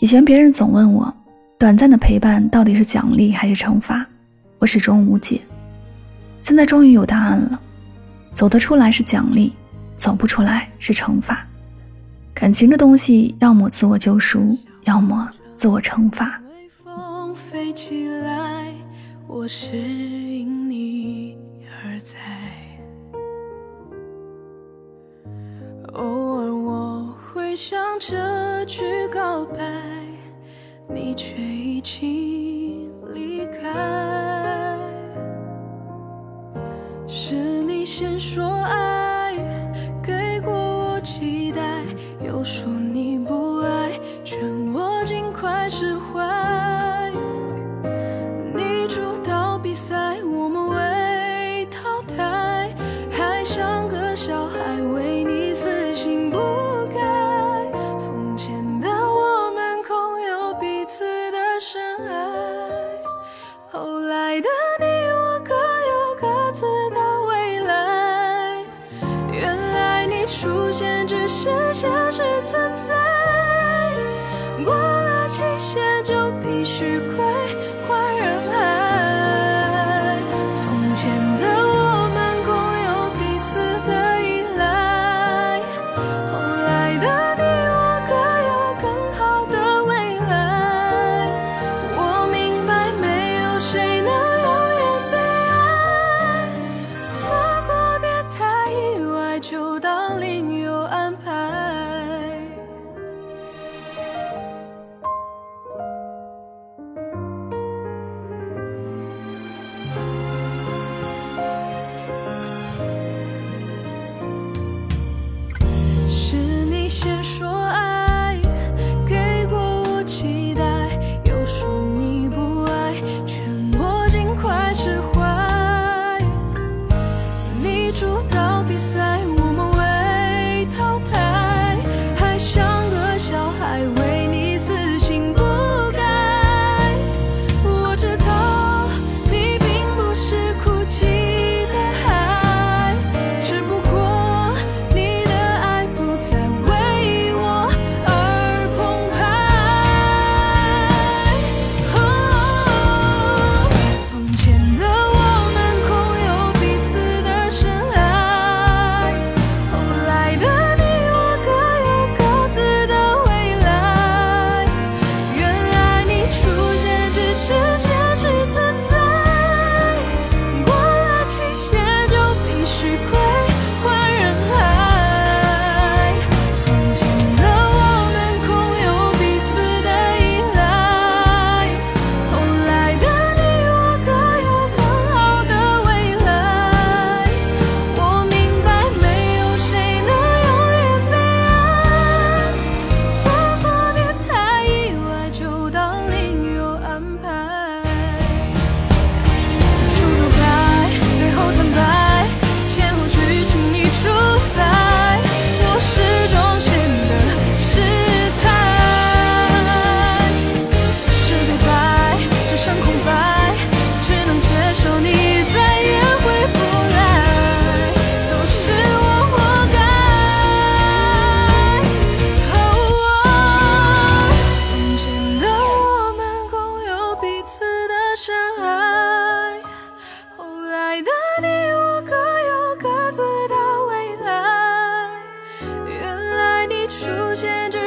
以前别人总问我，短暂的陪伴到底是奖励还是惩罚，我始终无解。现在终于有答案了，走得出来是奖励，走不出来是惩罚。感情这东西，要么自我救赎，要么自我惩罚。偶尔我回想这句告白，你却已经离开。是你先说爱，给过我期待，又说你不爱，劝我尽快释怀。爱，后来的你我各有各自的未来。原来你出现只是现实存在。限制